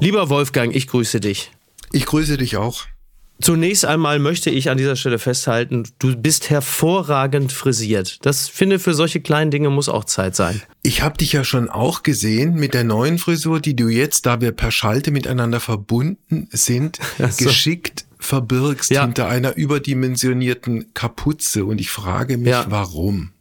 Lieber Wolfgang, ich grüße dich. Ich grüße dich auch. Zunächst einmal möchte ich an dieser Stelle festhalten, du bist hervorragend frisiert. Das finde für solche kleinen Dinge muss auch Zeit sein. Ich habe dich ja schon auch gesehen mit der neuen Frisur, die du jetzt, da wir per Schalte miteinander verbunden sind, so. geschickt verbirgst ja. hinter einer überdimensionierten Kapuze. Und ich frage mich, ja. warum?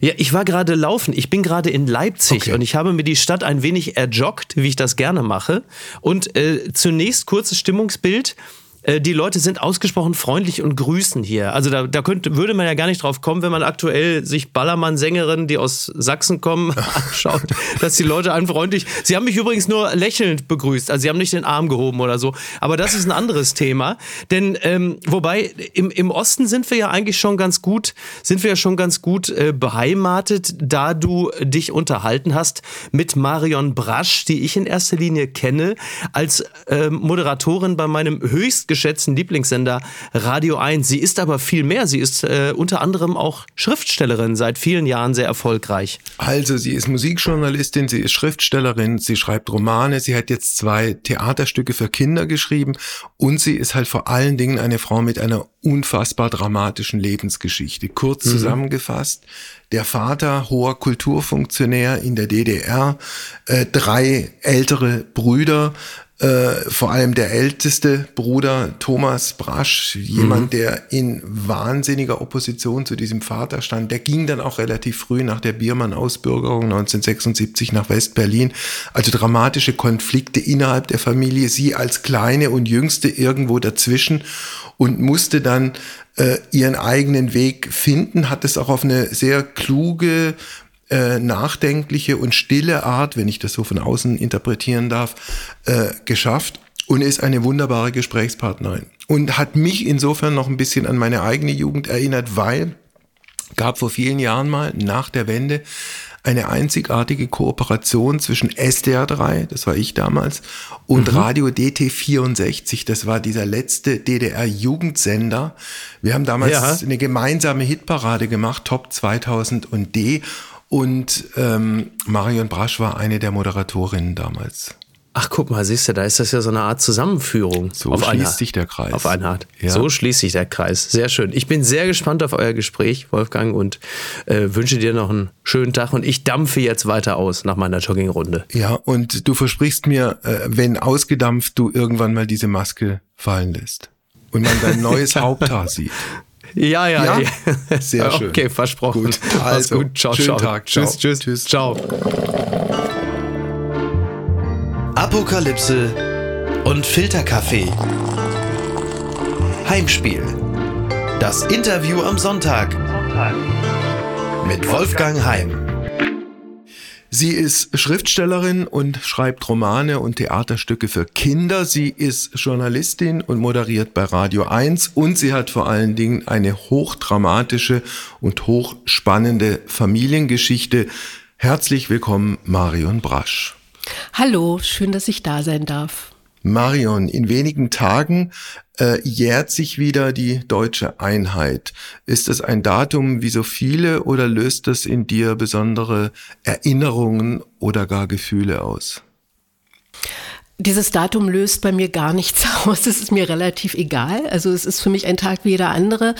Ja, ich war gerade laufen. Ich bin gerade in Leipzig okay. und ich habe mir die Stadt ein wenig erjoggt, wie ich das gerne mache. Und äh, zunächst kurzes Stimmungsbild. Äh, die Leute sind ausgesprochen freundlich und grüßen hier. Also da, da könnte, würde man ja gar nicht drauf kommen, wenn man aktuell sich Ballermann-Sängerinnen, die aus Sachsen kommen, anschaut, dass die Leute einen freundlich. Sie haben mich übrigens nur lächelnd begrüßt, also sie haben nicht den Arm gehoben oder so. Aber das ist ein anderes Thema. Denn ähm, wobei im, im Osten sind wir ja eigentlich schon ganz gut, sind wir ja schon ganz gut äh, beheimatet, da du dich unterhalten hast mit Marion Brasch, die ich in erster Linie kenne, als äh, Moderatorin bei meinem höchst geschätzten Lieblingssender Radio 1. Sie ist aber viel mehr. Sie ist äh, unter anderem auch Schriftstellerin, seit vielen Jahren sehr erfolgreich. Also, sie ist Musikjournalistin, sie ist Schriftstellerin, sie schreibt Romane, sie hat jetzt zwei Theaterstücke für Kinder geschrieben und sie ist halt vor allen Dingen eine Frau mit einer unfassbar dramatischen Lebensgeschichte. Kurz mhm. zusammengefasst, der Vater, hoher Kulturfunktionär in der DDR, äh, drei ältere Brüder, äh, vor allem der älteste Bruder Thomas Brasch, jemand, mhm. der in wahnsinniger Opposition zu diesem Vater stand, der ging dann auch relativ früh nach der Biermann-Ausbürgerung 1976 nach West-Berlin. Also dramatische Konflikte innerhalb der Familie, sie als kleine und jüngste irgendwo dazwischen und musste dann äh, ihren eigenen Weg finden, hat es auch auf eine sehr kluge, äh, nachdenkliche und stille Art, wenn ich das so von außen interpretieren darf, äh, geschafft und ist eine wunderbare Gesprächspartnerin und hat mich insofern noch ein bisschen an meine eigene Jugend erinnert, weil gab vor vielen Jahren mal nach der Wende eine einzigartige Kooperation zwischen SDR3, das war ich damals, und mhm. Radio DT64, das war dieser letzte DDR-Jugendsender. Wir haben damals ja. eine gemeinsame Hitparade gemacht, Top 2000 und D. Und ähm, Marion Brasch war eine der Moderatorinnen damals. Ach, guck mal, siehst du, da ist das ja so eine Art Zusammenführung. So auf schließt sich der Kreis. Auf eine Art. Ja. So schließt sich der Kreis. Sehr schön. Ich bin sehr gespannt auf euer Gespräch, Wolfgang, und äh, wünsche dir noch einen schönen Tag. Und ich dampfe jetzt weiter aus nach meiner Joggingrunde. Ja, und du versprichst mir, äh, wenn ausgedampft, du irgendwann mal diese Maske fallen lässt. Und man dein neues Haupthaar sieht. Ja, ja, ja. ja. Sehr schön. Okay, versprochen. Gut, also, gut. Ciao, schönen ciao. Tag. Ciao. Tschüss, tschüss, tschüss. Ciao. Apokalypse und Filterkaffee. Heimspiel. Das Interview am Sonntag. Mit Wolfgang Heim. Sie ist Schriftstellerin und schreibt Romane und Theaterstücke für Kinder. Sie ist Journalistin und moderiert bei Radio 1 und sie hat vor allen Dingen eine hochdramatische und hochspannende Familiengeschichte. Herzlich willkommen, Marion Brasch. Hallo, schön, dass ich da sein darf. Marion, in wenigen Tagen äh, jährt sich wieder die deutsche Einheit. Ist es ein Datum wie so viele oder löst das in dir besondere Erinnerungen oder gar Gefühle aus? Dieses Datum löst bei mir gar nichts aus. Es ist mir relativ egal. Also es ist für mich ein Tag wie jeder andere.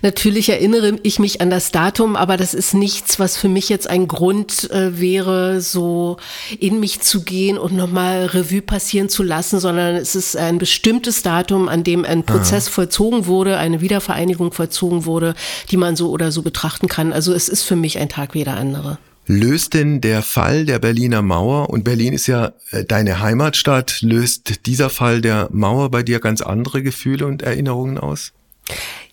Natürlich erinnere ich mich an das Datum, aber das ist nichts, was für mich jetzt ein Grund äh, wäre, so in mich zu gehen und nochmal Revue passieren zu lassen, sondern es ist ein bestimmtes Datum, an dem ein Prozess Aha. vollzogen wurde, eine Wiedervereinigung vollzogen wurde, die man so oder so betrachten kann. Also es ist für mich ein Tag wie jeder andere. Löst denn der Fall der Berliner Mauer, und Berlin ist ja äh, deine Heimatstadt, löst dieser Fall der Mauer bei dir ganz andere Gefühle und Erinnerungen aus?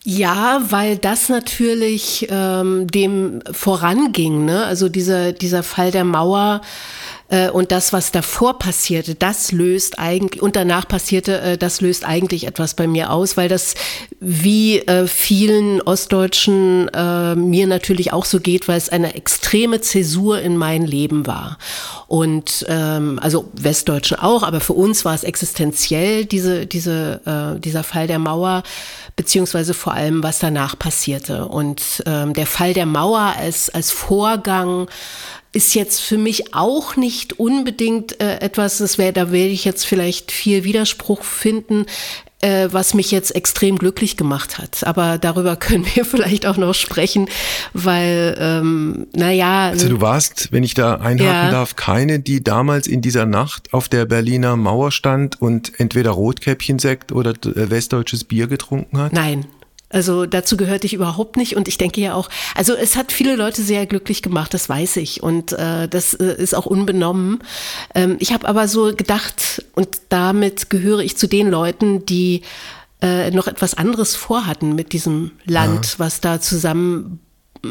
Ja, weil das natürlich ähm, dem voranging. Ne? Also dieser, dieser Fall der Mauer äh, und das, was davor passierte, das löst eigentlich, und danach passierte, äh, das löst eigentlich etwas bei mir aus, weil das wie äh, vielen Ostdeutschen äh, mir natürlich auch so geht, weil es eine extreme Zäsur in mein Leben war. Und ähm, also Westdeutschen auch, aber für uns war es existenziell, diese, diese, äh, dieser Fall der Mauer, beziehungsweise vor vor allem, was danach passierte. Und ähm, der Fall der Mauer als, als Vorgang ist jetzt für mich auch nicht unbedingt äh, etwas, das wäre, da werde ich jetzt vielleicht viel Widerspruch finden äh, was mich jetzt extrem glücklich gemacht hat. Aber darüber können wir vielleicht auch noch sprechen, weil, ähm, naja. Also du warst, wenn ich da einhaken ja. darf, keine, die damals in dieser Nacht auf der Berliner Mauer stand und entweder Rotkäppchensekt oder äh, westdeutsches Bier getrunken hat? Nein, also dazu gehörte ich überhaupt nicht und ich denke ja auch, also es hat viele Leute sehr glücklich gemacht, das weiß ich und äh, das äh, ist auch unbenommen. Ähm, ich habe aber so gedacht und damit gehöre ich zu den Leuten, die äh, noch etwas anderes vorhatten mit diesem Land, ja. was da zusammen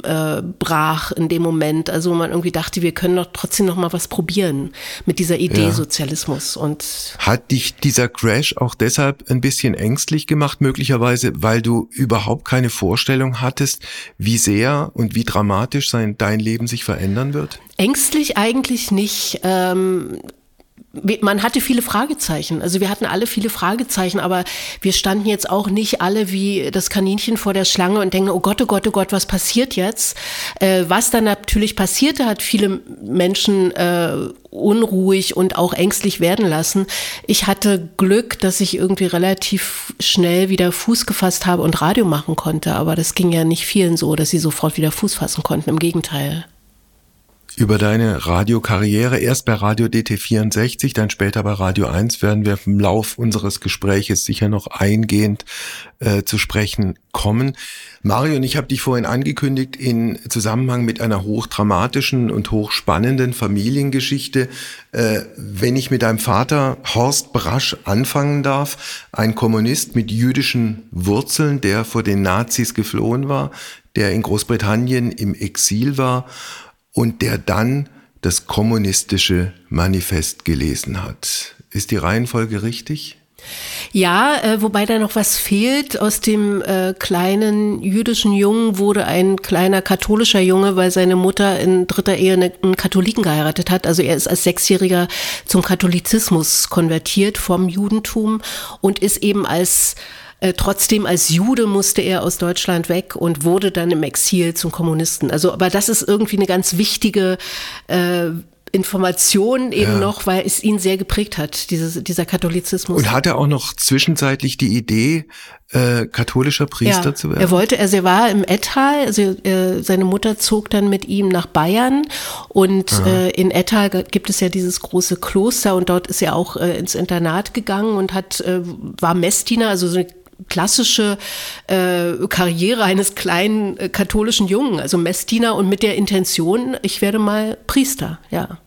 äh, brach in dem Moment. Also man irgendwie dachte, wir können doch trotzdem noch mal was probieren mit dieser Idee ja. Sozialismus. Und hat dich dieser Crash auch deshalb ein bisschen ängstlich gemacht, möglicherweise, weil du überhaupt keine Vorstellung hattest, wie sehr und wie dramatisch sein dein Leben sich verändern wird? Ängstlich eigentlich nicht. Ähm, man hatte viele Fragezeichen. Also wir hatten alle viele Fragezeichen, aber wir standen jetzt auch nicht alle wie das Kaninchen vor der Schlange und denken, oh Gott, oh Gott, oh Gott, was passiert jetzt? Äh, was dann natürlich passierte, hat viele Menschen äh, unruhig und auch ängstlich werden lassen. Ich hatte Glück, dass ich irgendwie relativ schnell wieder Fuß gefasst habe und Radio machen konnte, aber das ging ja nicht vielen so, dass sie sofort wieder Fuß fassen konnten. Im Gegenteil über deine Radiokarriere, erst bei Radio DT64, dann später bei Radio 1, werden wir im Lauf unseres Gespräches sicher noch eingehend äh, zu sprechen kommen. Mario und ich habe dich vorhin angekündigt in Zusammenhang mit einer hochdramatischen und hochspannenden Familiengeschichte. Äh, wenn ich mit deinem Vater Horst Brasch anfangen darf, ein Kommunist mit jüdischen Wurzeln, der vor den Nazis geflohen war, der in Großbritannien im Exil war und der dann das kommunistische Manifest gelesen hat. Ist die Reihenfolge richtig? Ja, äh, wobei da noch was fehlt. Aus dem äh, kleinen jüdischen Jungen wurde ein kleiner katholischer Junge, weil seine Mutter in dritter Ehe einen Katholiken geheiratet hat. Also er ist als Sechsjähriger zum Katholizismus konvertiert vom Judentum und ist eben als äh, trotzdem als Jude musste er aus Deutschland weg und wurde dann im Exil zum Kommunisten. Also, aber das ist irgendwie eine ganz wichtige äh, Information eben ja. noch, weil es ihn sehr geprägt hat, dieses, dieser Katholizismus. Und hat er auch noch zwischenzeitlich die Idee, äh, katholischer Priester ja, zu werden? Er wollte, also er war im Ettal, also äh, seine Mutter zog dann mit ihm nach Bayern und äh, in Ettal gibt es ja dieses große Kloster und dort ist er auch äh, ins Internat gegangen und hat, äh, war Messdiener, also so eine klassische äh, Karriere eines kleinen äh, katholischen Jungen, also Messdiener und mit der Intention, ich werde mal Priester, ja.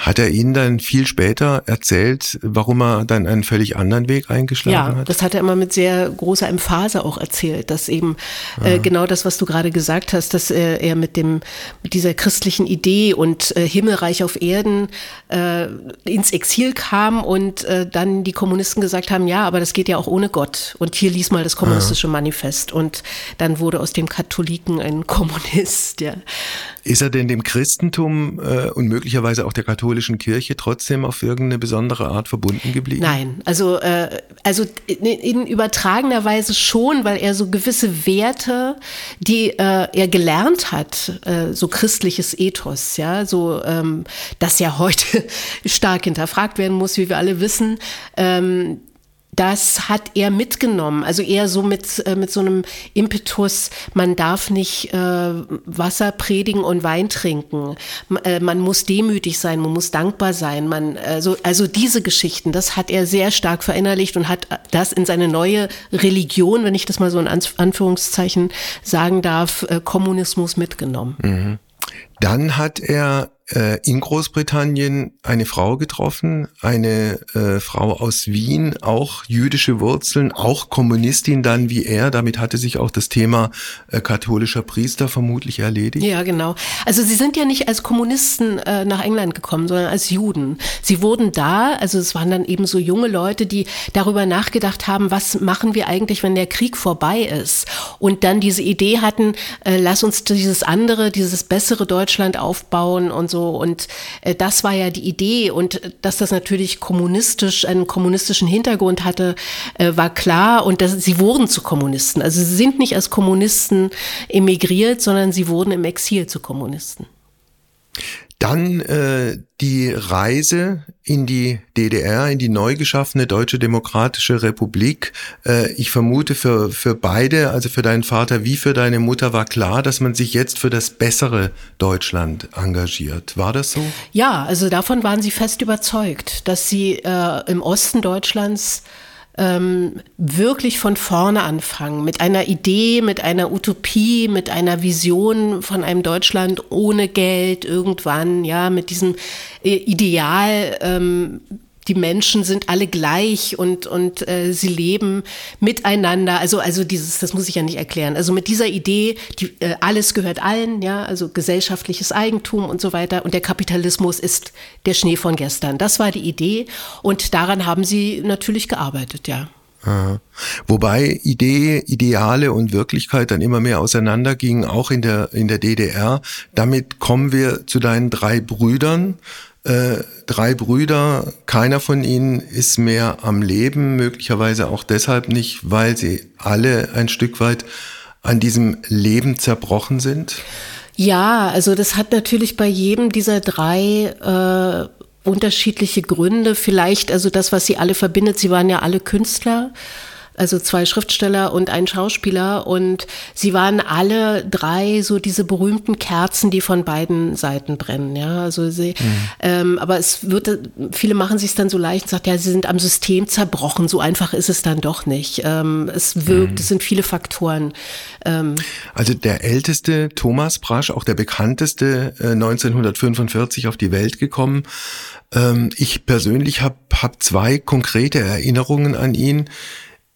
Hat er Ihnen dann viel später erzählt, warum er dann einen völlig anderen Weg eingeschlagen ja, hat? das hat er immer mit sehr großer Emphase auch erzählt, dass eben äh, genau das, was du gerade gesagt hast, dass äh, er mit dem mit dieser christlichen Idee und äh, Himmelreich auf Erden äh, ins Exil kam und äh, dann die Kommunisten gesagt haben, ja, aber das geht ja auch ohne Gott. Und hier lies mal das kommunistische ja. Manifest. Und dann wurde aus dem Katholiken ein Kommunist. Ja. Ist er denn dem Christentum äh, und möglicherweise auch der katholischen Kirche trotzdem auf irgendeine besondere Art verbunden geblieben? Nein, also, äh, also in, in übertragener Weise schon, weil er so gewisse Werte, die äh, er gelernt hat, äh, so christliches Ethos, ja, so ähm, das ja heute stark hinterfragt werden muss, wie wir alle wissen, ähm, das hat er mitgenommen. Also eher so mit, äh, mit so einem Impetus, man darf nicht äh, Wasser predigen und Wein trinken. Äh, man muss demütig sein, man muss dankbar sein. Man, also, also diese Geschichten, das hat er sehr stark verinnerlicht und hat das in seine neue Religion, wenn ich das mal so in Anführungszeichen sagen darf, äh, Kommunismus mitgenommen. Mhm. Dann hat er in Großbritannien eine Frau getroffen, eine äh, Frau aus Wien, auch jüdische Wurzeln, auch Kommunistin dann wie er. Damit hatte sich auch das Thema äh, katholischer Priester vermutlich erledigt. Ja, genau. Also sie sind ja nicht als Kommunisten äh, nach England gekommen, sondern als Juden. Sie wurden da, also es waren dann eben so junge Leute, die darüber nachgedacht haben, was machen wir eigentlich, wenn der Krieg vorbei ist? Und dann diese Idee hatten, äh, lass uns dieses andere, dieses bessere Deutschland aufbauen und so so. Und äh, das war ja die Idee. Und äh, dass das natürlich kommunistisch, einen kommunistischen Hintergrund hatte, äh, war klar. Und dass, sie wurden zu Kommunisten. Also sie sind nicht als Kommunisten emigriert, sondern sie wurden im Exil zu Kommunisten. Dann äh, die Reise in die DDR, in die neu geschaffene Deutsche Demokratische Republik. Äh, ich vermute für, für beide, also für deinen Vater wie für deine Mutter, war klar, dass man sich jetzt für das bessere Deutschland engagiert. War das so? Ja, also davon waren sie fest überzeugt, dass sie äh, im Osten Deutschlands ähm, wirklich von vorne anfangen, mit einer Idee, mit einer Utopie, mit einer Vision von einem Deutschland ohne Geld irgendwann, ja, mit diesem äh, Ideal. Ähm, die Menschen sind alle gleich und, und äh, sie leben miteinander. Also, also dieses, das muss ich ja nicht erklären. Also mit dieser Idee, die, äh, alles gehört allen, ja, also gesellschaftliches Eigentum und so weiter. Und der Kapitalismus ist der Schnee von gestern. Das war die Idee und daran haben sie natürlich gearbeitet, ja. Aha. Wobei Idee, Ideale und Wirklichkeit dann immer mehr auseinandergingen, auch in der, in der DDR. Damit kommen wir zu deinen drei Brüdern. Äh, drei Brüder, keiner von ihnen ist mehr am Leben, möglicherweise auch deshalb nicht, weil sie alle ein Stück weit an diesem Leben zerbrochen sind? Ja, also das hat natürlich bei jedem dieser drei äh, unterschiedliche Gründe. Vielleicht, also das, was sie alle verbindet, sie waren ja alle Künstler also zwei Schriftsteller und ein Schauspieler und sie waren alle drei so diese berühmten Kerzen, die von beiden Seiten brennen, ja, also sie, mhm. ähm, aber es wird, viele machen sich dann so leicht und sagt, ja, sie sind am System zerbrochen, so einfach ist es dann doch nicht. Ähm, es wirkt, mhm. es sind viele Faktoren. Ähm, also der älteste Thomas Brasch, auch der bekannteste, äh, 1945 auf die Welt gekommen. Ähm, ich persönlich habe hab zwei konkrete Erinnerungen an ihn.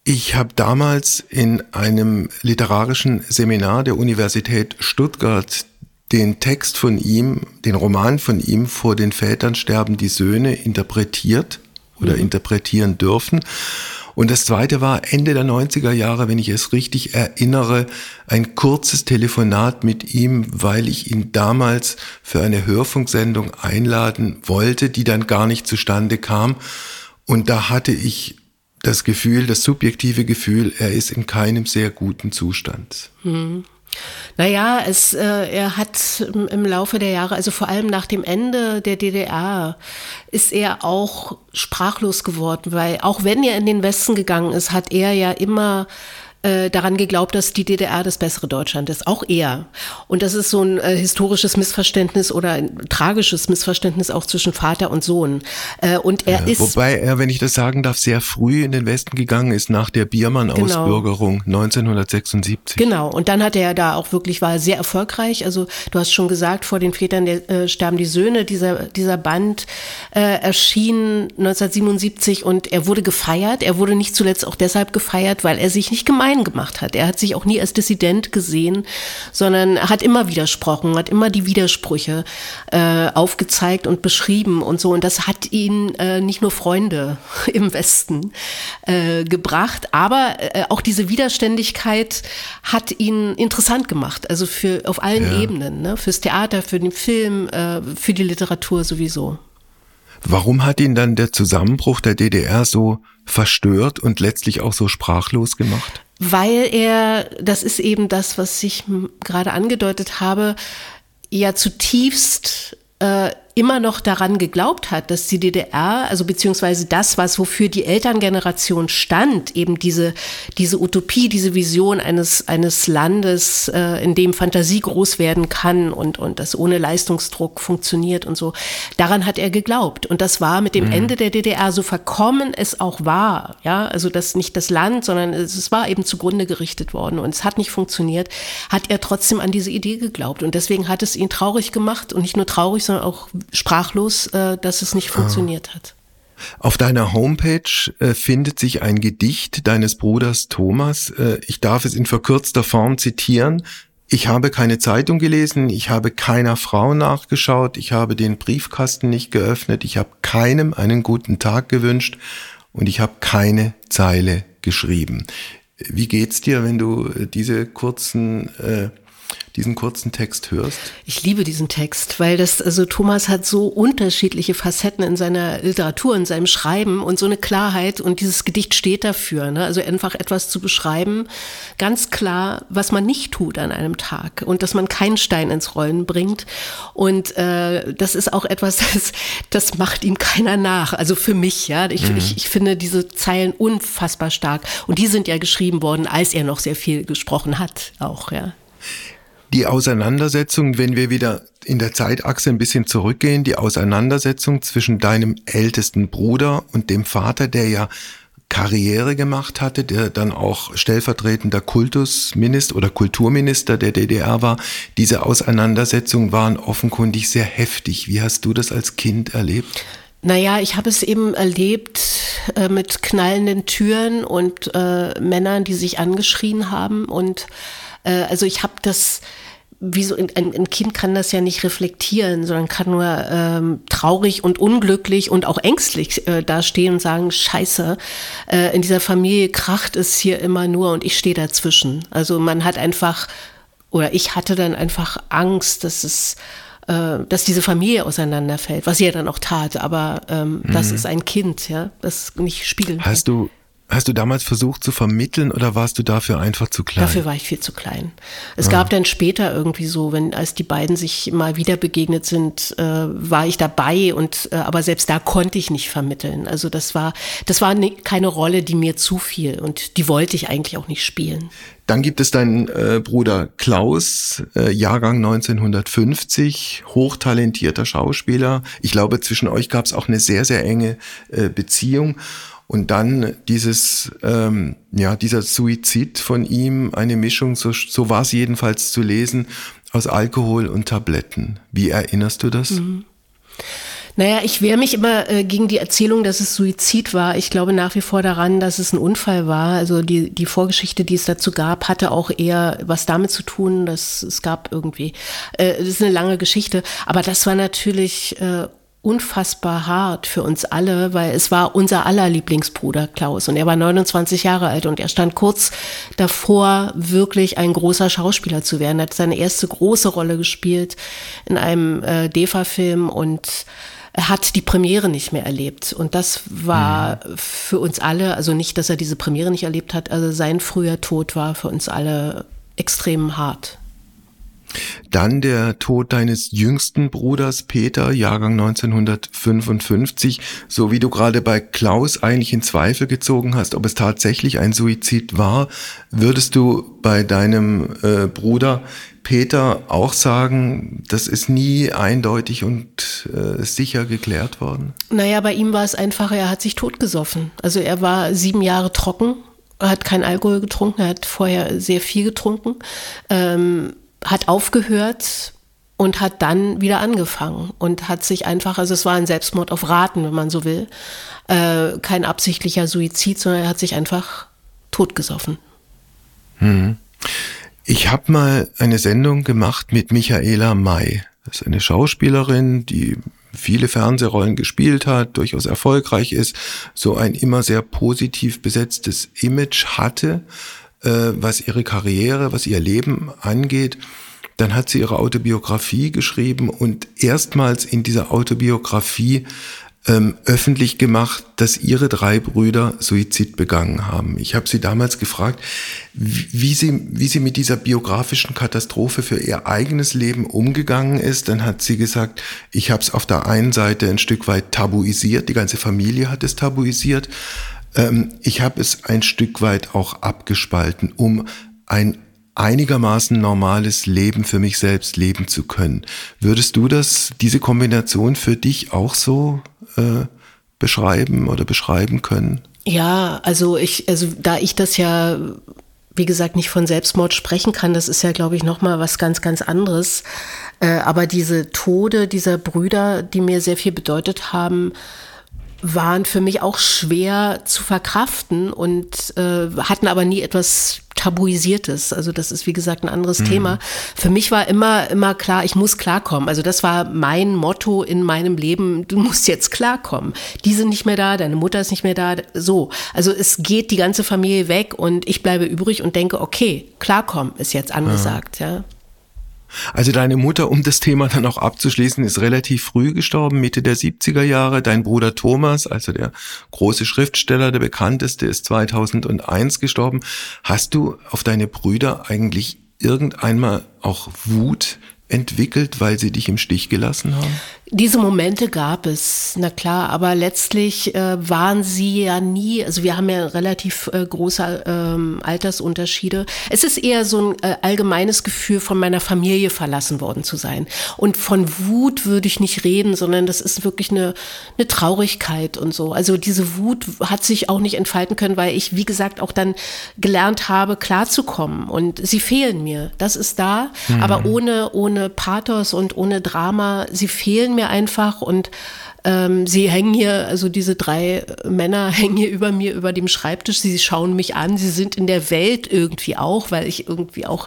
Ich habe damals in einem literarischen Seminar der Universität Stuttgart den Text von ihm, den Roman von ihm vor den Vätern sterben die Söhne interpretiert oder mhm. interpretieren dürfen. Und das zweite war Ende der 90er Jahre, wenn ich es richtig erinnere, ein kurzes Telefonat mit ihm, weil ich ihn damals für eine Hörfunksendung einladen wollte, die dann gar nicht zustande kam. Und da hatte ich das Gefühl, das subjektive Gefühl, er ist in keinem sehr guten Zustand. Hm. Naja, es, äh, er hat im Laufe der Jahre, also vor allem nach dem Ende der DDR, ist er auch sprachlos geworden, weil auch wenn er in den Westen gegangen ist, hat er ja immer äh, daran geglaubt, dass die DDR das bessere Deutschland ist, auch er. Und das ist so ein äh, historisches Missverständnis oder ein tragisches Missverständnis auch zwischen Vater und Sohn. Äh, und er ja, ist. Wobei er, wenn ich das sagen darf, sehr früh in den Westen gegangen ist, nach der Biermann-Ausbürgerung genau. 1976. Genau. Und dann hat er da auch wirklich, war sehr erfolgreich. Also du hast schon gesagt, vor den Vätern der, äh, sterben die Söhne. Dieser, dieser Band äh, erschien 1977 und er wurde gefeiert. Er wurde nicht zuletzt auch deshalb gefeiert, weil er sich nicht gemein klein gemacht hat. Er hat sich auch nie als Dissident gesehen, sondern hat immer widersprochen, hat immer die Widersprüche äh, aufgezeigt und beschrieben und so. Und das hat ihn äh, nicht nur Freunde im Westen äh, gebracht, aber äh, auch diese Widerständigkeit hat ihn interessant gemacht. Also für auf allen ja. Ebenen, ne? fürs Theater, für den Film, äh, für die Literatur sowieso. Warum hat ihn dann der Zusammenbruch der DDR so verstört und letztlich auch so sprachlos gemacht? Weil er, das ist eben das, was ich gerade angedeutet habe, ja zutiefst äh, immer noch daran geglaubt hat, dass die DDR, also beziehungsweise das, was wofür die Elterngeneration stand, eben diese, diese Utopie, diese Vision eines, eines Landes, äh, in dem Fantasie groß werden kann und, und das ohne Leistungsdruck funktioniert und so, daran hat er geglaubt. Und das war mit dem mhm. Ende der DDR, so verkommen es auch war, ja, also das nicht das Land, sondern es, es war eben zugrunde gerichtet worden und es hat nicht funktioniert, hat er trotzdem an diese Idee geglaubt. Und deswegen hat es ihn traurig gemacht und nicht nur traurig, sondern auch sprachlos, äh, dass es nicht funktioniert hat. Auf deiner Homepage äh, findet sich ein Gedicht deines Bruders Thomas. Äh, ich darf es in verkürzter Form zitieren. Ich habe keine Zeitung gelesen, ich habe keiner Frau nachgeschaut, ich habe den Briefkasten nicht geöffnet, ich habe keinem einen guten Tag gewünscht und ich habe keine Zeile geschrieben. Wie geht's dir, wenn du äh, diese kurzen äh, diesen kurzen Text hörst? Ich liebe diesen Text, weil das, also Thomas hat so unterschiedliche Facetten in seiner Literatur, in seinem Schreiben und so eine Klarheit und dieses Gedicht steht dafür. Ne? Also einfach etwas zu beschreiben, ganz klar, was man nicht tut an einem Tag und dass man keinen Stein ins Rollen bringt. Und äh, das ist auch etwas, das, das macht ihm keiner nach. Also für mich, ja. Ich, mhm. ich, ich finde diese Zeilen unfassbar stark. Und die sind ja geschrieben worden, als er noch sehr viel gesprochen hat, auch, ja die Auseinandersetzung, wenn wir wieder in der Zeitachse ein bisschen zurückgehen, die Auseinandersetzung zwischen deinem ältesten Bruder und dem Vater, der ja Karriere gemacht hatte, der dann auch stellvertretender Kultusminister oder Kulturminister der DDR war. Diese Auseinandersetzungen waren offenkundig sehr heftig. Wie hast du das als Kind erlebt? Naja, ich habe es eben erlebt äh, mit knallenden Türen und äh, Männern, die sich angeschrien haben und äh, also ich habe das wie so ein, ein, Kind kann das ja nicht reflektieren, sondern kann nur ähm, traurig und unglücklich und auch ängstlich äh, dastehen und sagen, scheiße, äh, in dieser Familie kracht es hier immer nur und ich stehe dazwischen. Also man hat einfach, oder ich hatte dann einfach Angst, dass es äh, dass diese Familie auseinanderfällt, was sie ja dann auch tat, aber ähm, mhm. das ist ein Kind, ja, das nicht spiegeln Hast du Hast du damals versucht zu vermitteln oder warst du dafür einfach zu klein? Dafür war ich viel zu klein. Es ah. gab dann später irgendwie so, wenn als die beiden sich mal wieder begegnet sind, äh, war ich dabei und äh, aber selbst da konnte ich nicht vermitteln. Also das war das war ne, keine Rolle, die mir zufiel und die wollte ich eigentlich auch nicht spielen. Dann gibt es deinen äh, Bruder Klaus, äh, Jahrgang 1950, hochtalentierter Schauspieler. Ich glaube, zwischen euch gab es auch eine sehr sehr enge äh, Beziehung. Und dann dieses, ähm, ja, dieser Suizid von ihm, eine Mischung, so, so war es jedenfalls zu lesen, aus Alkohol und Tabletten. Wie erinnerst du das? Mhm. Naja, ich wehre mich immer äh, gegen die Erzählung, dass es Suizid war. Ich glaube nach wie vor daran, dass es ein Unfall war. Also die, die Vorgeschichte, die es dazu gab, hatte auch eher was damit zu tun, dass es gab irgendwie, äh, das ist eine lange Geschichte, aber das war natürlich äh, unfassbar hart für uns alle, weil es war unser aller Lieblingsbruder Klaus und er war 29 Jahre alt und er stand kurz davor, wirklich ein großer Schauspieler zu werden. Er hat seine erste große Rolle gespielt in einem äh, DEFA-Film und er hat die Premiere nicht mehr erlebt. Und das war mhm. für uns alle, also nicht, dass er diese Premiere nicht erlebt hat, also sein früher Tod war für uns alle extrem hart. Dann der Tod deines jüngsten Bruders Peter, Jahrgang 1955, so wie du gerade bei Klaus eigentlich in Zweifel gezogen hast, ob es tatsächlich ein Suizid war, würdest du bei deinem äh, Bruder Peter auch sagen, das ist nie eindeutig und äh, sicher geklärt worden? Naja, bei ihm war es einfach, er hat sich totgesoffen. Also er war sieben Jahre trocken, hat kein Alkohol getrunken, er hat vorher sehr viel getrunken. Ähm, hat aufgehört und hat dann wieder angefangen und hat sich einfach, also es war ein Selbstmord auf Raten, wenn man so will, äh, kein absichtlicher Suizid, sondern er hat sich einfach totgesoffen. Hm. Ich habe mal eine Sendung gemacht mit Michaela May. Das ist eine Schauspielerin, die viele Fernsehrollen gespielt hat, durchaus erfolgreich ist, so ein immer sehr positiv besetztes Image hatte äh, was ihre Karriere, was ihr Leben angeht. Dann hat sie ihre Autobiografie geschrieben und erstmals in dieser Autobiografie ähm, öffentlich gemacht, dass ihre drei Brüder Suizid begangen haben. Ich habe sie damals gefragt, wie sie, wie sie mit dieser biografischen Katastrophe für ihr eigenes Leben umgegangen ist. Dann hat sie gesagt, ich habe es auf der einen Seite ein Stück weit tabuisiert, die ganze Familie hat es tabuisiert, ähm, ich habe es ein Stück weit auch abgespalten, um ein einigermaßen normales Leben für mich selbst leben zu können. Würdest du das, diese Kombination für dich auch so äh, beschreiben oder beschreiben können? Ja, also ich, also da ich das ja, wie gesagt, nicht von Selbstmord sprechen kann, das ist ja, glaube ich, nochmal was ganz, ganz anderes. Äh, aber diese Tode dieser Brüder, die mir sehr viel bedeutet haben, waren für mich auch schwer zu verkraften und äh, hatten aber nie etwas Tabuisiertes. Also das ist wie gesagt ein anderes mhm. Thema. Für mich war immer immer klar, ich muss klarkommen. Also das war mein Motto in meinem Leben. Du musst jetzt klarkommen. Die sind nicht mehr da, deine Mutter ist nicht mehr da. So, also es geht die ganze Familie weg und ich bleibe übrig und denke, okay, klarkommen ist jetzt angesagt. Ja. ja. Also deine Mutter, um das Thema dann auch abzuschließen, ist relativ früh gestorben, Mitte der 70er Jahre. Dein Bruder Thomas, also der große Schriftsteller, der bekannteste, ist 2001 gestorben. Hast du auf deine Brüder eigentlich irgendeinmal auch Wut entwickelt, weil sie dich im Stich gelassen haben? Diese Momente gab es, na klar, aber letztlich äh, waren sie ja nie, also wir haben ja relativ äh, große ähm, Altersunterschiede. Es ist eher so ein äh, allgemeines Gefühl, von meiner Familie verlassen worden zu sein. Und von Wut würde ich nicht reden, sondern das ist wirklich eine, eine Traurigkeit und so. Also diese Wut hat sich auch nicht entfalten können, weil ich, wie gesagt, auch dann gelernt habe, klarzukommen. Und sie fehlen mir. Das ist da, mhm. aber ohne, ohne Pathos und ohne Drama, sie fehlen mir einfach und ähm, sie hängen hier, also diese drei Männer hängen hier über mir, über dem Schreibtisch. Sie schauen mich an. Sie sind in der Welt irgendwie auch, weil ich irgendwie auch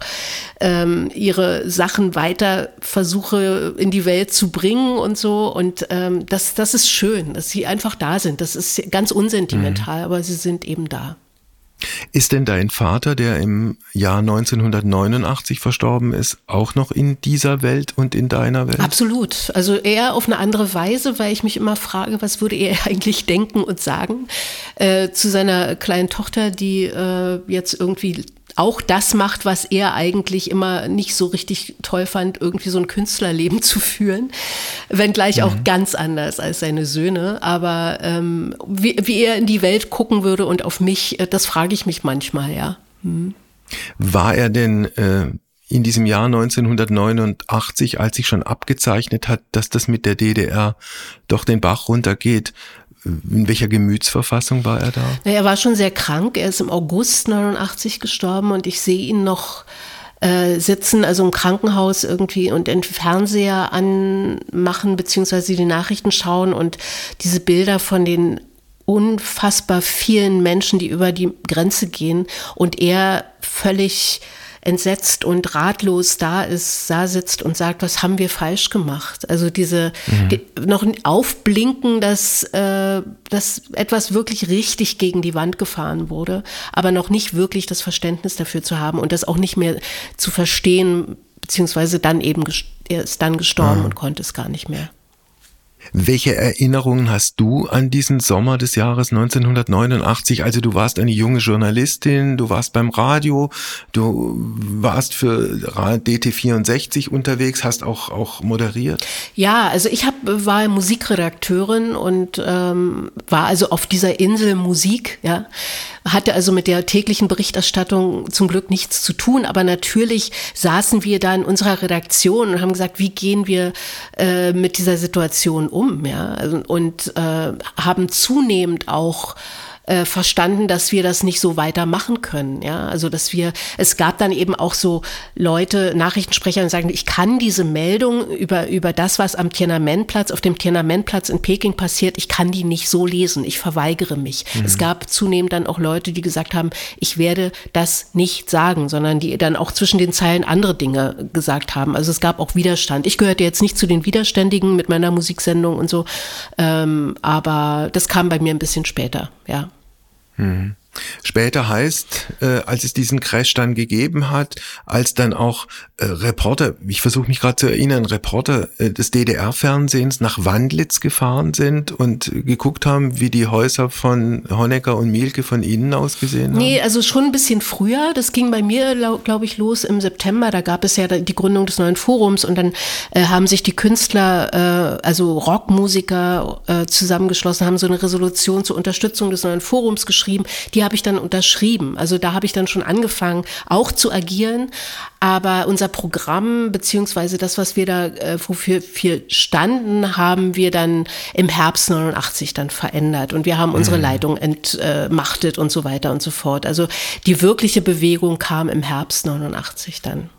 ähm, ihre Sachen weiter versuche in die Welt zu bringen und so. Und ähm, das, das ist schön, dass sie einfach da sind. Das ist ganz unsentimental, mhm. aber sie sind eben da. Ist denn dein Vater, der im Jahr 1989 verstorben ist, auch noch in dieser Welt und in deiner Welt? Absolut. Also eher auf eine andere Weise, weil ich mich immer frage, was würde er eigentlich denken und sagen äh, zu seiner kleinen Tochter, die äh, jetzt irgendwie auch das macht, was er eigentlich immer nicht so richtig toll fand, irgendwie so ein Künstlerleben zu führen. Wenngleich mhm. auch ganz anders als seine Söhne. Aber ähm, wie, wie er in die Welt gucken würde und auf mich, äh, das frage ich mich manchmal, ja. Mhm. War er denn äh, in diesem Jahr 1989, als sich schon abgezeichnet hat, dass das mit der DDR doch den Bach runtergeht, in welcher Gemütsverfassung war er da? Er war schon sehr krank. Er ist im August 89 gestorben und ich sehe ihn noch äh, sitzen, also im Krankenhaus irgendwie und den Fernseher anmachen, beziehungsweise die Nachrichten schauen und diese Bilder von den unfassbar vielen Menschen, die über die Grenze gehen und er völlig entsetzt und ratlos da ist, da sitzt und sagt, was haben wir falsch gemacht? Also diese mhm. die, noch ein Aufblinken, dass, äh, dass etwas wirklich richtig gegen die Wand gefahren wurde, aber noch nicht wirklich das Verständnis dafür zu haben und das auch nicht mehr zu verstehen, beziehungsweise dann eben, er ist dann gestorben mhm. und konnte es gar nicht mehr. Welche Erinnerungen hast du an diesen Sommer des Jahres 1989? Also du warst eine junge Journalistin, du warst beim Radio, du warst für DT64 unterwegs, hast auch, auch moderiert? Ja, also ich hab, war Musikredakteurin und ähm, war also auf dieser Insel Musik, ja hatte also mit der täglichen Berichterstattung zum Glück nichts zu tun, aber natürlich saßen wir da in unserer Redaktion und haben gesagt, wie gehen wir äh, mit dieser Situation um, ja, also, und äh, haben zunehmend auch äh, verstanden, dass wir das nicht so weitermachen können. Ja, also dass wir, es gab dann eben auch so Leute, Nachrichtensprecher, die sagen, ich kann diese Meldung über, über das, was am Tiananmenplatz, auf dem Tiananmenplatz in Peking passiert, ich kann die nicht so lesen. Ich verweigere mich. Mhm. Es gab zunehmend dann auch Leute, die gesagt haben, ich werde das nicht sagen, sondern die dann auch zwischen den Zeilen andere Dinge gesagt haben. Also es gab auch Widerstand. Ich gehörte jetzt nicht zu den Widerständigen mit meiner Musiksendung und so, ähm, aber das kam bei mir ein bisschen später, ja. Mhm. Später heißt, äh, als es diesen Crash dann gegeben hat, als dann auch äh, Reporter, ich versuche mich gerade zu erinnern, Reporter äh, des DDR-Fernsehens nach Wandlitz gefahren sind und geguckt haben, wie die Häuser von Honecker und Mielke von innen ausgesehen haben? Nee, also schon ein bisschen früher. Das ging bei mir, glaube ich, los im September. Da gab es ja die Gründung des neuen Forums und dann äh, haben sich die Künstler, äh, also Rockmusiker äh, zusammengeschlossen, haben so eine Resolution zur Unterstützung des neuen Forums geschrieben. Die habe ich dann unterschrieben. Also da habe ich dann schon angefangen, auch zu agieren. Aber unser Programm, beziehungsweise das, was wir da, äh, wofür wir standen, haben wir dann im Herbst 89 dann verändert. Und wir haben unsere mhm. Leitung entmachtet und so weiter und so fort. Also die wirkliche Bewegung kam im Herbst 89 dann.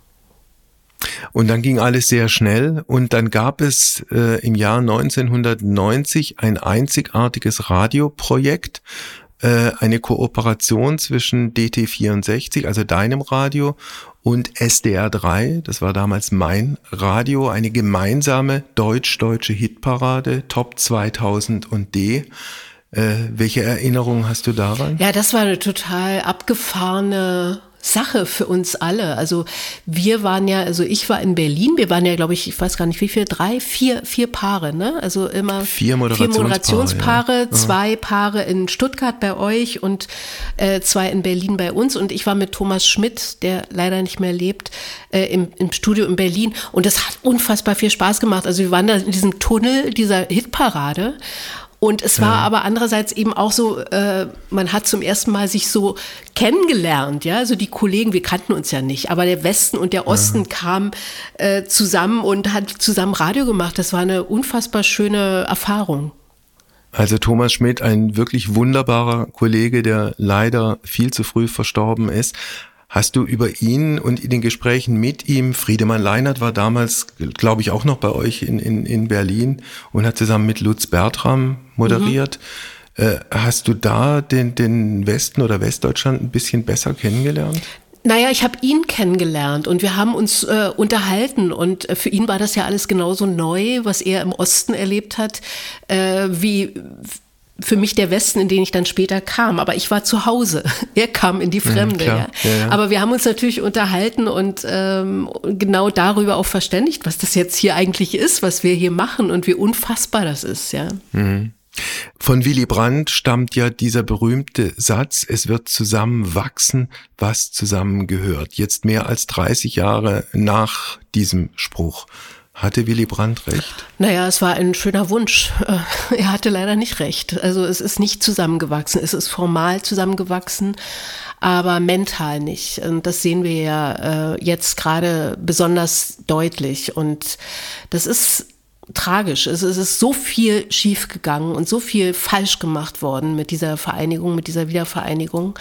Und dann ging alles sehr schnell und dann gab es äh, im Jahr 1990 ein einzigartiges Radioprojekt, äh, eine Kooperation zwischen DT64, also deinem Radio, und SDR3, das war damals mein Radio, eine gemeinsame deutsch-deutsche Hitparade, Top 2000 und D. Äh, welche Erinnerungen hast du daran? Ja, das war eine total abgefahrene Sache für uns alle. Also wir waren ja, also ich war in Berlin, wir waren ja, glaube ich, ich weiß gar nicht wie viel, drei, vier, vier Paare, ne? Also immer vier Moderationspaare, vier Moderationspaare ja. zwei Paare in Stuttgart bei euch und äh, zwei in Berlin bei uns. Und ich war mit Thomas Schmidt, der leider nicht mehr lebt, äh, im, im Studio in Berlin. Und das hat unfassbar viel Spaß gemacht. Also wir waren da in diesem Tunnel dieser Hitparade und es war ja. aber andererseits eben auch so, äh, man hat zum ersten Mal sich so kennengelernt, ja, also die Kollegen, wir kannten uns ja nicht, aber der Westen und der Osten ja. kamen äh, zusammen und hat zusammen Radio gemacht. Das war eine unfassbar schöne Erfahrung. Also Thomas Schmidt, ein wirklich wunderbarer Kollege, der leider viel zu früh verstorben ist. Hast du über ihn und in den Gesprächen mit ihm, Friedemann Leinert war damals, glaube ich, auch noch bei euch in, in, in Berlin und hat zusammen mit Lutz Bertram moderiert. Mhm. Äh, hast du da den, den Westen oder Westdeutschland ein bisschen besser kennengelernt? Naja, ich habe ihn kennengelernt und wir haben uns äh, unterhalten und äh, für ihn war das ja alles genauso neu, was er im Osten erlebt hat, äh, wie für mich der Westen, in den ich dann später kam. Aber ich war zu Hause. Er kam in die mhm, Fremde. Ja, ja. Ja, Aber wir haben uns natürlich unterhalten und ähm, genau darüber auch verständigt, was das jetzt hier eigentlich ist, was wir hier machen und wie unfassbar das ist. Ja. Mhm. Von Willy Brandt stammt ja dieser berühmte Satz, es wird zusammenwachsen, was zusammengehört. Jetzt mehr als 30 Jahre nach diesem Spruch. Hatte Willy Brandt recht? Naja, es war ein schöner Wunsch. Äh, er hatte leider nicht recht. Also es ist nicht zusammengewachsen. Es ist formal zusammengewachsen, aber mental nicht. Und das sehen wir ja äh, jetzt gerade besonders deutlich. Und das ist tragisch. Es ist so viel schiefgegangen und so viel falsch gemacht worden mit dieser Vereinigung, mit dieser Wiedervereinigung.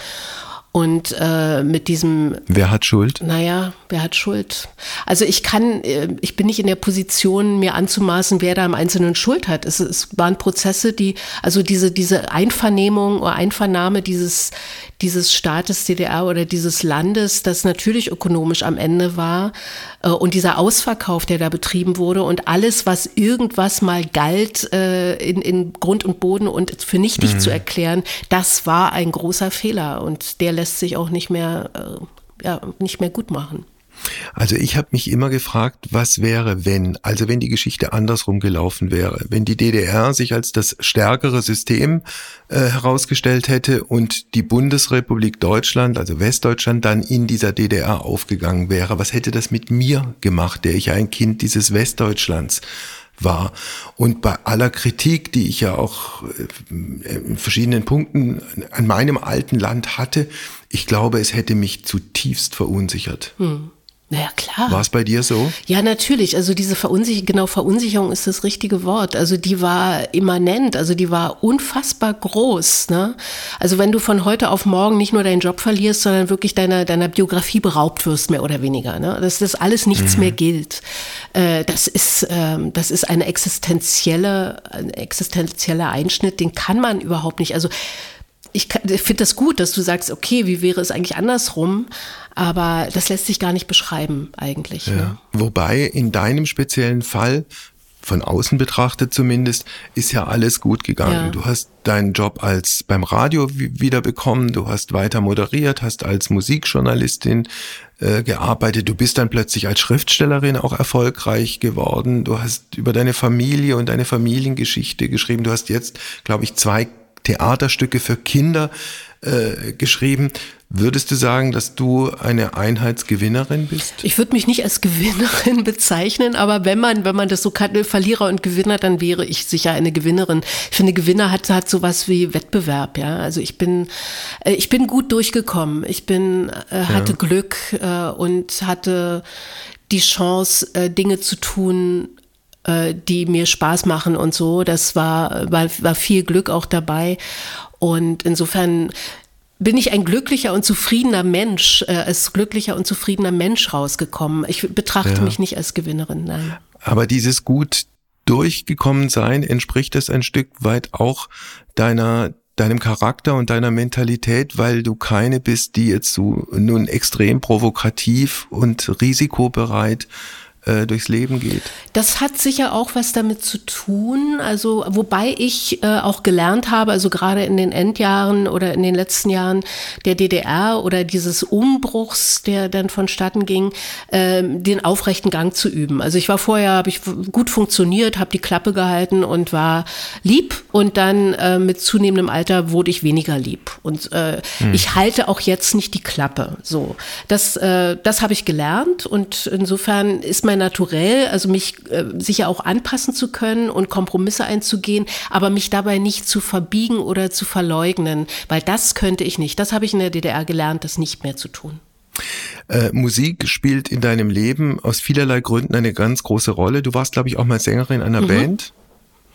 Und äh, mit diesem. Wer hat Schuld? Naja, wer hat Schuld? Also ich kann, äh, ich bin nicht in der Position, mir anzumaßen, wer da im Einzelnen Schuld hat. Es, es waren Prozesse, die, also diese, diese Einvernehmung oder Einvernahme dieses, dieses Staates DDR oder dieses Landes, das natürlich ökonomisch am Ende war, äh, und dieser Ausverkauf, der da betrieben wurde und alles, was irgendwas mal galt, äh, in, in Grund und Boden und für nichtig mhm. zu erklären, das war ein großer Fehler und der lässt sich auch nicht mehr, äh, ja, nicht mehr gut machen. Also ich habe mich immer gefragt, was wäre, wenn, also wenn die Geschichte andersrum gelaufen wäre, wenn die DDR sich als das stärkere System äh, herausgestellt hätte und die Bundesrepublik Deutschland, also Westdeutschland, dann in dieser DDR aufgegangen wäre. Was hätte das mit mir gemacht, der ich ein Kind dieses Westdeutschlands war. Und bei aller Kritik, die ich ja auch äh, in verschiedenen Punkten an meinem alten Land hatte, ich glaube, es hätte mich zutiefst verunsichert. Hm. Naja, klar. War es bei dir so? Ja, natürlich. Also diese Verunsicherung, genau, Verunsicherung ist das richtige Wort. Also die war immanent, also die war unfassbar groß. Ne? Also wenn du von heute auf morgen nicht nur deinen Job verlierst, sondern wirklich deiner, deiner Biografie beraubt wirst, mehr oder weniger. Ne? Dass das alles nichts mhm. mehr gilt. Äh, das, ist, äh, das ist eine existenzielle, ein existenzieller Einschnitt, den kann man überhaupt nicht. Also ich, ich finde das gut, dass du sagst, okay, wie wäre es eigentlich andersrum? Aber das lässt sich gar nicht beschreiben eigentlich. Ja. Ne? Wobei in deinem speziellen Fall, von außen betrachtet zumindest, ist ja alles gut gegangen. Ja. Du hast deinen Job als beim Radio wieder bekommen, du hast weiter moderiert, hast als Musikjournalistin äh, gearbeitet, du bist dann plötzlich als Schriftstellerin auch erfolgreich geworden, du hast über deine Familie und deine Familiengeschichte geschrieben, du hast jetzt, glaube ich, zwei Theaterstücke für Kinder äh, geschrieben. Würdest du sagen, dass du eine Einheitsgewinnerin bist? Ich würde mich nicht als Gewinnerin bezeichnen, aber wenn man, wenn man das so kann, Verlierer und Gewinner, dann wäre ich sicher eine Gewinnerin. Ich finde, Gewinner hat, hat sowas wie Wettbewerb, ja. Also ich bin, äh, ich bin gut durchgekommen. Ich bin, äh, hatte ja. Glück äh, und hatte die Chance, Dinge zu tun, äh, die mir Spaß machen und so. Das war, war, war viel Glück auch dabei. Und insofern bin ich ein glücklicher und zufriedener Mensch, äh, als glücklicher und zufriedener Mensch rausgekommen. Ich betrachte ja. mich nicht als Gewinnerin, nein. Aber dieses gut durchgekommen sein, entspricht es ein Stück weit auch deiner deinem Charakter und deiner Mentalität, weil du keine bist, die jetzt so nun extrem provokativ und risikobereit äh, durchs Leben geht? Das hat sicher auch was damit zu tun. Also, wobei ich äh, auch gelernt habe, also gerade in den Endjahren oder in den letzten Jahren der DDR oder dieses Umbruchs, der dann vonstatten ging, äh, den aufrechten Gang zu üben. Also ich war vorher, habe ich gut funktioniert, habe die Klappe gehalten und war lieb und dann äh, mit zunehmendem Alter wurde ich weniger lieb. Und äh, hm. ich halte auch jetzt nicht die Klappe. So, das, das habe ich gelernt und insofern ist mein Naturell, also mich äh, sicher auch anpassen zu können und Kompromisse einzugehen, aber mich dabei nicht zu verbiegen oder zu verleugnen, weil das könnte ich nicht. Das habe ich in der DDR gelernt, das nicht mehr zu tun. Äh, Musik spielt in deinem Leben aus vielerlei Gründen eine ganz große Rolle. Du warst, glaube ich, auch mal Sängerin einer mhm. Band.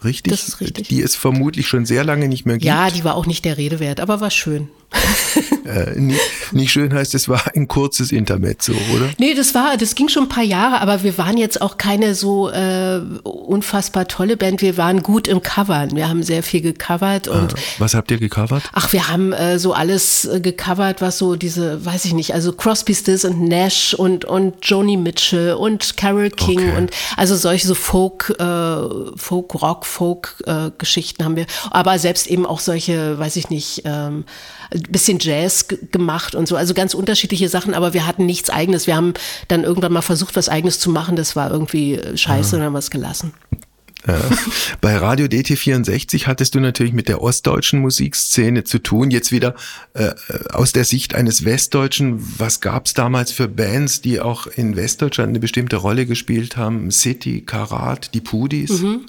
Richtig? Das ist richtig. Die es vermutlich schon sehr lange nicht mehr gibt. Ja, die war auch nicht der Rede wert, aber war schön. äh, nicht, nicht, schön heißt, es war ein kurzes Intermezzo, oder? Nee, das war, das ging schon ein paar Jahre, aber wir waren jetzt auch keine so äh, unfassbar tolle Band. Wir waren gut im Covern. Wir haben sehr viel gecovert und. Ah, was habt ihr gecovert? Ach, wir haben äh, so alles äh, gecovert, was so diese, weiß ich nicht, also Crosby, Stills und Nash und und Joni Mitchell und Carol King okay. und also solche so Folk, äh, Folk, Rock, Folk-Geschichten haben wir. Aber selbst eben auch solche, weiß ich nicht. Ähm, bisschen Jazz gemacht und so, also ganz unterschiedliche Sachen, aber wir hatten nichts eigenes. Wir haben dann irgendwann mal versucht, was eigenes zu machen, das war irgendwie äh, scheiße ja. und haben es gelassen. Ja. Bei Radio DT64 hattest du natürlich mit der ostdeutschen Musikszene zu tun. Jetzt wieder äh, aus der Sicht eines Westdeutschen. Was gab es damals für Bands, die auch in Westdeutschland eine bestimmte Rolle gespielt haben? City, Karat, die Pudis? Mhm.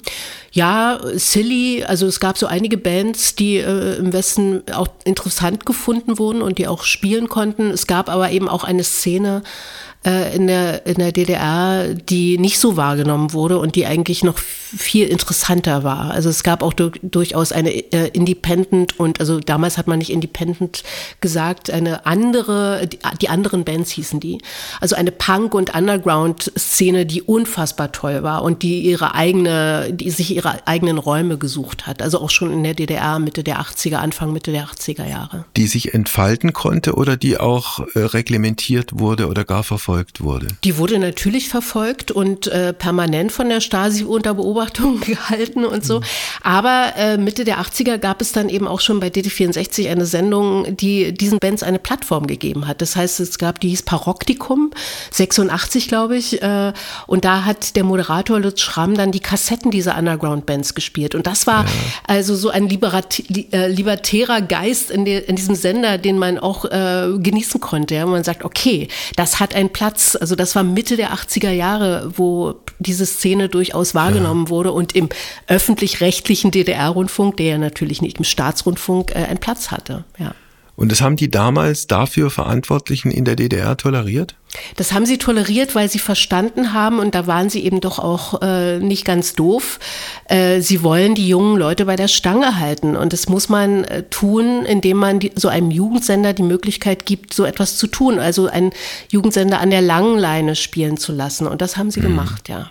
Ja, Silly, also es gab so einige Bands, die äh, im Westen auch interessant gefunden wurden und die auch spielen konnten. Es gab aber eben auch eine Szene, äh, in, der, in der DDR, die nicht so wahrgenommen wurde und die eigentlich noch viel interessanter war. Also es gab auch du durchaus eine äh, Independent und also damals hat man nicht Independent gesagt, eine andere, die, die anderen Bands hießen die. Also eine Punk- und Underground-Szene, die unfassbar toll war und die ihre eigene, die sich ihre eigenen Räume gesucht hat. Also auch schon in der DDR Mitte der 80er, Anfang Mitte der 80er Jahre. Die sich entfalten konnte oder die auch äh, reglementiert wurde oder gar verfolgt verfolgt wurde? Die wurde natürlich verfolgt und äh, permanent von der Stasi unter Beobachtung gehalten und so. Mhm. Aber äh, Mitte der 80er gab es dann eben auch schon bei DT64 eine Sendung, die diesen Bands eine Plattform gegeben hat. Das heißt, es gab, die hieß Paroktikum, 86 glaube ich. Äh, und da hat der Moderator Lutz Schramm dann die Kassetten dieser Underground-Bands gespielt. Und das war ja. also so ein liberat äh, libertärer Geist in, in, diesem Sender, den man auch äh, genießen konnte. Ja? Man sagt, okay, das hat ein Platz Platz. Also das war Mitte der 80er Jahre, wo diese Szene durchaus wahrgenommen ja. wurde und im öffentlich-rechtlichen DDR-Rundfunk, der ja natürlich nicht im Staatsrundfunk, äh, einen Platz hatte. Ja. Und das haben die damals dafür Verantwortlichen in der DDR toleriert? Das haben sie toleriert, weil sie verstanden haben, und da waren sie eben doch auch äh, nicht ganz doof, äh, sie wollen die jungen Leute bei der Stange halten. Und das muss man äh, tun, indem man die, so einem Jugendsender die Möglichkeit gibt, so etwas zu tun. Also einen Jugendsender an der langen Leine spielen zu lassen. Und das haben sie mhm. gemacht, ja.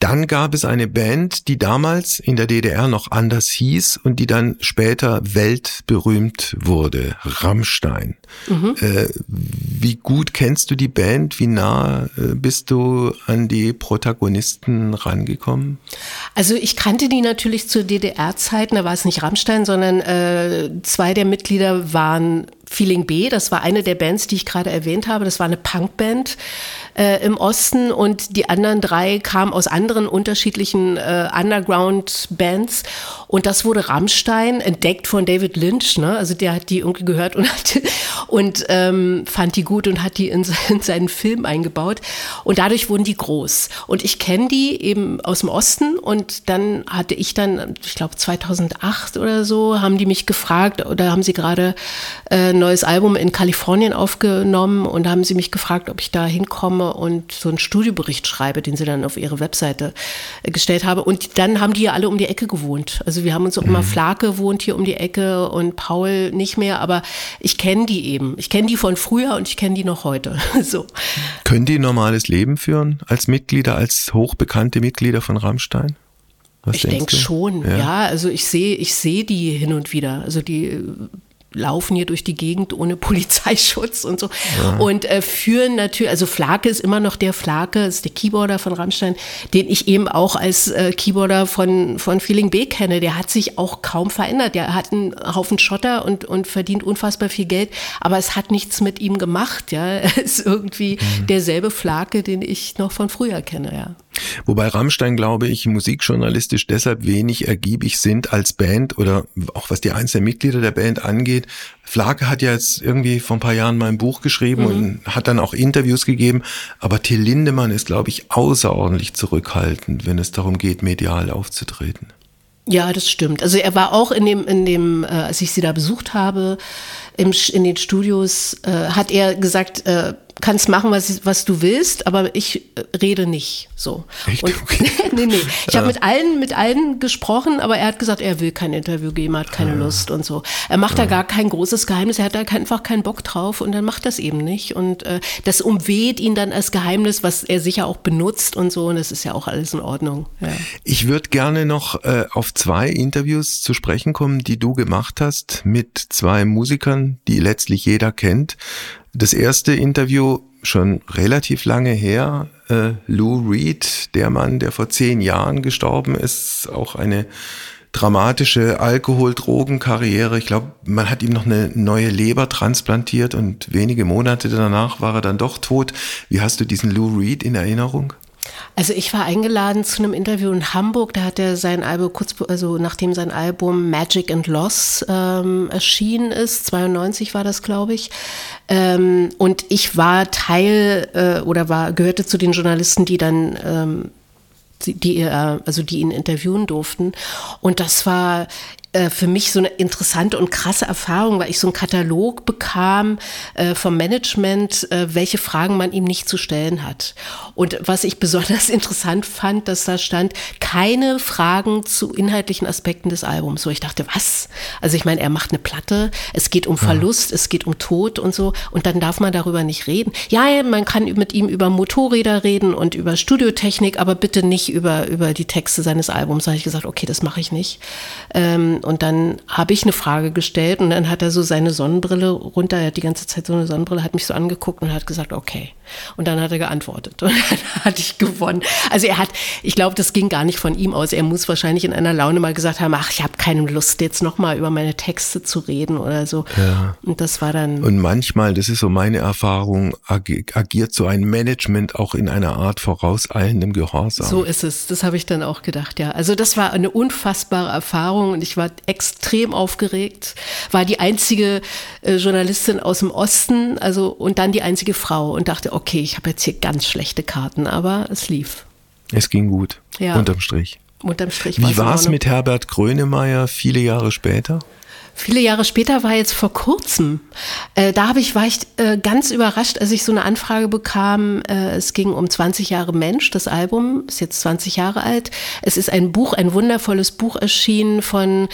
Dann gab es eine Band, die damals in der DDR noch anders hieß und die dann später weltberühmt wurde, Rammstein. Mhm. Äh, wie gut kennst du die Band? Wie nah äh, bist du an die Protagonisten rangekommen? Also ich kannte die natürlich zur DDR-Zeiten, da war es nicht Rammstein, sondern äh, zwei der Mitglieder waren Feeling B, das war eine der Bands, die ich gerade erwähnt habe. Das war eine Punkband äh, im Osten und die anderen drei kamen aus anderen unterschiedlichen äh, Underground-Bands. Und das wurde Rammstein, entdeckt von David Lynch. Ne? Also der hat die irgendwie gehört und, hat, und ähm, fand die gut und hat die in, in seinen Film eingebaut. Und dadurch wurden die groß. Und ich kenne die eben aus dem Osten und dann hatte ich dann, ich glaube 2008 oder so, haben die mich gefragt oder haben sie gerade äh, neues Album in Kalifornien aufgenommen und haben sie mich gefragt, ob ich da hinkomme und so einen Studiobericht schreibe, den sie dann auf ihre Webseite äh, gestellt habe. Und dann haben die ja alle um die Ecke gewohnt. Also wir haben uns auch mhm. immer, Flake wohnt hier um die Ecke und Paul nicht mehr, aber ich kenne die eben. Ich kenne die von früher und ich kenne die noch heute. so. Können die ein normales Leben führen als Mitglieder, als hochbekannte Mitglieder von Rammstein? Was ich denke schon, ja. ja. Also ich sehe, ich sehe die hin und wieder. Also die laufen hier durch die Gegend ohne Polizeischutz und so. Ja. Und äh, führen natürlich, also Flake ist immer noch der Flake, ist der Keyboarder von Rammstein, den ich eben auch als äh, Keyboarder von, von Feeling B kenne. Der hat sich auch kaum verändert. Der hat einen Haufen Schotter und, und verdient unfassbar viel Geld, aber es hat nichts mit ihm gemacht. Ja, er ist irgendwie mhm. derselbe Flake, den ich noch von früher kenne. Ja. Wobei Rammstein, glaube ich, musikjournalistisch deshalb wenig ergiebig sind als Band oder auch was die einzelnen Mitglieder der Band angeht. Flake hat ja jetzt irgendwie vor ein paar Jahren mal ein Buch geschrieben mhm. und hat dann auch Interviews gegeben. Aber Till Lindemann ist, glaube ich, außerordentlich zurückhaltend, wenn es darum geht, medial aufzutreten. Ja, das stimmt. Also er war auch in dem, in dem, äh, als ich sie da besucht habe, im, in den Studios, äh, hat er gesagt, äh, kannst machen, was, was du willst, aber ich äh, rede nicht so. Echt? Und, okay. nee, nee. Ich habe mit allen, mit allen gesprochen, aber er hat gesagt, er will kein Interview geben, hat keine ja. Lust und so. Er macht ja. da gar kein großes Geheimnis, er hat da einfach keinen Bock drauf und dann macht das eben nicht. Und äh, das umweht ihn dann als Geheimnis, was er sicher auch benutzt und so. Und das ist ja auch alles in Ordnung. Ja. Ich würde gerne noch äh, auf zwei Interviews zu sprechen kommen, die du gemacht hast mit zwei Musikern, die letztlich jeder kennt. Das erste Interview schon relativ lange her. Äh, Lou Reed, der Mann, der vor zehn Jahren gestorben ist, auch eine dramatische Alkohol-Drogen-Karriere. Ich glaube, man hat ihm noch eine neue Leber transplantiert und wenige Monate danach war er dann doch tot. Wie hast du diesen Lou Reed in Erinnerung? Also ich war eingeladen zu einem Interview in Hamburg, da hat er sein Album kurz, also nachdem sein Album Magic and Loss ähm, erschienen ist, 92 war das, glaube ich. Ähm, und ich war Teil äh, oder war gehörte zu den Journalisten, die dann ähm, die, die, also die ihn interviewen durften. Und das war äh, für mich so eine interessante und krasse Erfahrung, weil ich so einen Katalog bekam äh, vom Management, äh, welche Fragen man ihm nicht zu stellen hat. Und was ich besonders interessant fand, dass da stand, keine Fragen zu inhaltlichen Aspekten des Albums. So ich dachte, was? Also ich meine, er macht eine Platte, es geht um Verlust, ja. es geht um Tod und so und dann darf man darüber nicht reden. Ja, man kann mit ihm über Motorräder reden und über Studiotechnik, aber bitte nicht über, über die Texte seines Albums. Da habe ich gesagt, okay, das mache ich nicht. Ähm, und dann habe ich eine Frage gestellt und dann hat er so seine Sonnenbrille runter, er hat die ganze Zeit so eine Sonnenbrille, hat mich so angeguckt und hat gesagt, okay. Und dann hat er geantwortet und dann hatte ich gewonnen. Also er hat, ich glaube, das ging gar nicht von ihm aus. Er muss wahrscheinlich in einer Laune mal gesagt haben, ach, ich habe keine Lust jetzt nochmal über meine Texte zu reden oder so. Ja. Und das war dann. Und manchmal, das ist so meine Erfahrung, agiert so ein Management auch in einer Art vorauseilendem Gehorsam. So ist es. Das habe ich dann auch gedacht, ja. Also das war eine unfassbare Erfahrung und ich war extrem aufgeregt. War die einzige äh, Journalistin aus dem Osten, also und dann die einzige Frau und dachte, okay, ich habe jetzt hier ganz schlechte Karten, aber es lief. Es ging gut. Ja. Unterm Strich. Unterm Strich. Wie war es mit Herbert Grönemeyer viele Jahre später? Viele Jahre später war jetzt vor kurzem. Äh, da ich, war ich äh, ganz überrascht, als ich so eine Anfrage bekam. Äh, es ging um 20 Jahre Mensch. Das Album ist jetzt 20 Jahre alt. Es ist ein Buch, ein wundervolles Buch erschienen von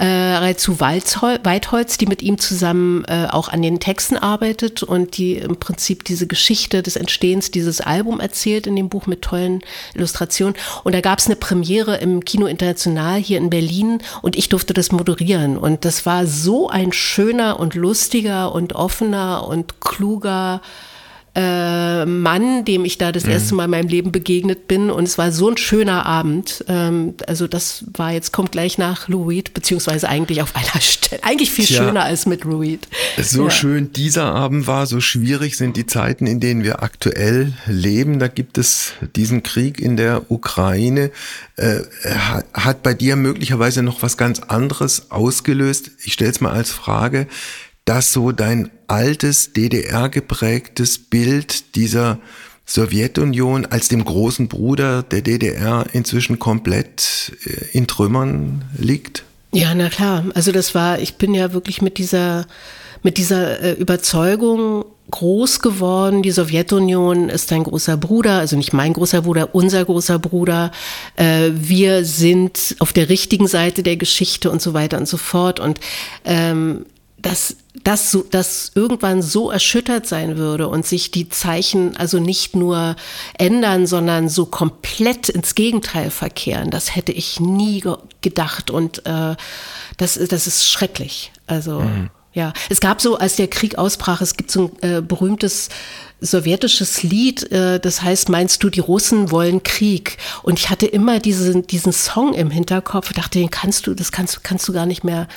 äh, Reizu Weitholz, die mit ihm zusammen äh, auch an den Texten arbeitet und die im Prinzip diese Geschichte des Entstehens dieses Album erzählt in dem Buch mit tollen Illustrationen. Und da gab es eine Premiere im Kino International hier in Berlin und ich durfte das moderieren. Und das war so ein schöner und lustiger und offener und kluger äh, Mann, dem ich da das mhm. erste Mal in meinem Leben begegnet bin. Und es war so ein schöner Abend. Ähm, also das war jetzt, kommt gleich nach Lou Reed, beziehungsweise eigentlich auf einer Stelle. Eigentlich viel Tja, schöner als mit Lou Reed. So ja. schön dieser Abend war, so schwierig sind die Zeiten, in denen wir aktuell leben. Da gibt es diesen Krieg in der Ukraine. Äh, hat bei dir möglicherweise noch was ganz anderes ausgelöst? Ich stelle es mal als Frage dass so dein altes DDR-geprägtes Bild dieser Sowjetunion als dem großen Bruder der DDR inzwischen komplett äh, in Trümmern liegt? Ja, na klar. Also das war, ich bin ja wirklich mit dieser, mit dieser äh, Überzeugung groß geworden. Die Sowjetunion ist ein großer Bruder, also nicht mein großer Bruder, unser großer Bruder. Äh, wir sind auf der richtigen Seite der Geschichte und so weiter und so fort. Und ähm, dass das so, dass irgendwann so erschüttert sein würde und sich die Zeichen also nicht nur ändern, sondern so komplett ins Gegenteil verkehren, das hätte ich nie ge gedacht und äh, das, das ist schrecklich. Also mhm. ja. Es gab so, als der Krieg ausbrach, es gibt so ein äh, berühmtes sowjetisches Lied, äh, das heißt, meinst du, die Russen wollen Krieg? Und ich hatte immer diesen, diesen Song im Hinterkopf, dachte, den kannst du, das kannst, kannst du gar nicht mehr.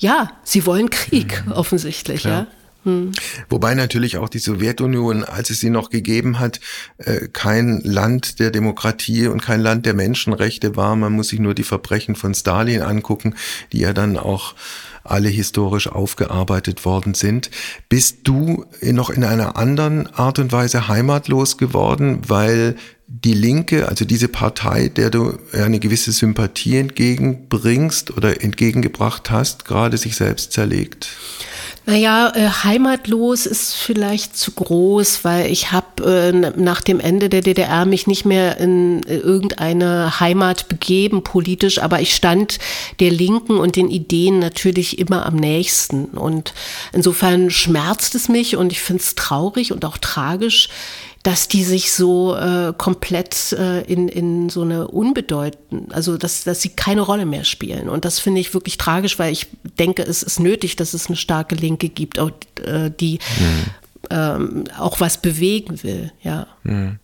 Ja, sie wollen Krieg, mhm. offensichtlich, Klar. ja. Hm. Wobei natürlich auch die Sowjetunion, als es sie noch gegeben hat, äh, kein Land der Demokratie und kein Land der Menschenrechte war. Man muss sich nur die Verbrechen von Stalin angucken, die ja dann auch alle historisch aufgearbeitet worden sind. Bist du noch in einer anderen Art und Weise heimatlos geworden, weil die Linke, also diese Partei, der du eine gewisse Sympathie entgegenbringst oder entgegengebracht hast, gerade sich selbst zerlegt? Naja, äh, heimatlos ist vielleicht zu groß, weil ich habe äh, nach dem Ende der DDR mich nicht mehr in äh, irgendeine Heimat begeben politisch, aber ich stand der Linken und den Ideen natürlich immer am nächsten. Und insofern schmerzt es mich und ich finde es traurig und auch tragisch, dass die sich so äh, komplett äh, in, in so eine unbedeutend, also dass, dass sie keine Rolle mehr spielen. Und das finde ich wirklich tragisch, weil ich denke, es ist nötig, dass es eine starke Linke gibt, auch, äh, die mhm. ähm, auch was bewegen will, ja. Mhm.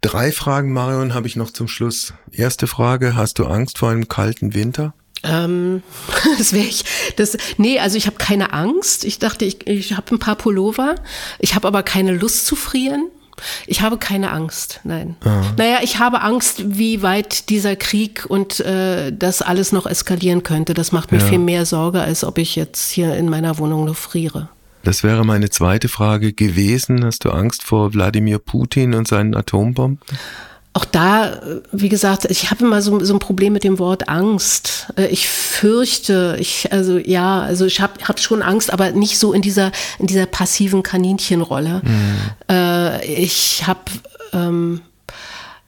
Drei Fragen, Marion, habe ich noch zum Schluss. Erste Frage, hast du Angst vor einem kalten Winter? Ähm, das wäre ich. Das, nee, also ich habe keine Angst. Ich dachte, ich, ich habe ein paar Pullover. Ich habe aber keine Lust zu frieren. Ich habe keine Angst, nein. Ah. Naja, ich habe Angst, wie weit dieser Krieg und äh, das alles noch eskalieren könnte. Das macht mir ja. viel mehr Sorge, als ob ich jetzt hier in meiner Wohnung nur friere. Das wäre meine zweite Frage gewesen. Hast du Angst vor Wladimir Putin und seinen Atombomben? Auch da, wie gesagt, ich habe immer so, so ein Problem mit dem Wort Angst. Äh, ich fürchte, ich, also ja, also ich habe hab schon Angst, aber nicht so in dieser, in dieser passiven Kaninchenrolle. Mhm. Äh, ich habe, ähm,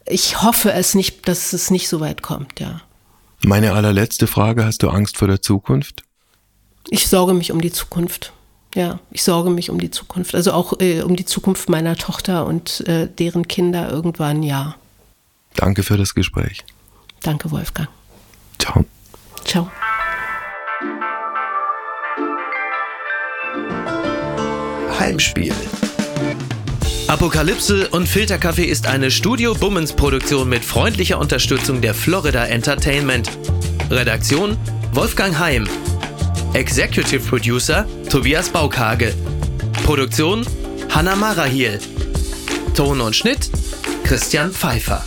ich hoffe es nicht, dass es nicht so weit kommt, ja. Meine allerletzte Frage, hast du Angst vor der Zukunft? Ich sorge mich um die Zukunft. Ja, ich sorge mich um die Zukunft. Also auch äh, um die Zukunft meiner Tochter und äh, deren Kinder irgendwann, ja. Danke für das Gespräch. Danke, Wolfgang. Ciao. Ciao. Heimspiel. Apokalypse und Filterkaffee ist eine Studio Bummens Produktion mit freundlicher Unterstützung der Florida Entertainment. Redaktion Wolfgang Heim. Executive Producer Tobias Baukage. Produktion Hanna Marahiel. Ton und Schnitt Christian Pfeiffer.